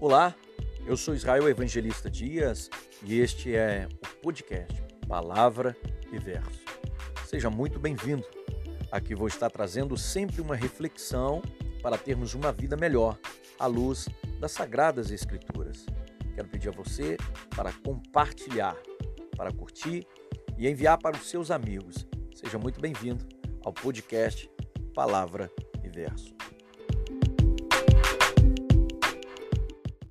Olá, eu sou Israel Evangelista Dias e este é o podcast Palavra e Verso. Seja muito bem-vindo. Aqui vou estar trazendo sempre uma reflexão para termos uma vida melhor à luz das Sagradas Escrituras. Quero pedir a você para compartilhar, para curtir e enviar para os seus amigos. Seja muito bem-vindo ao podcast Palavra e Verso.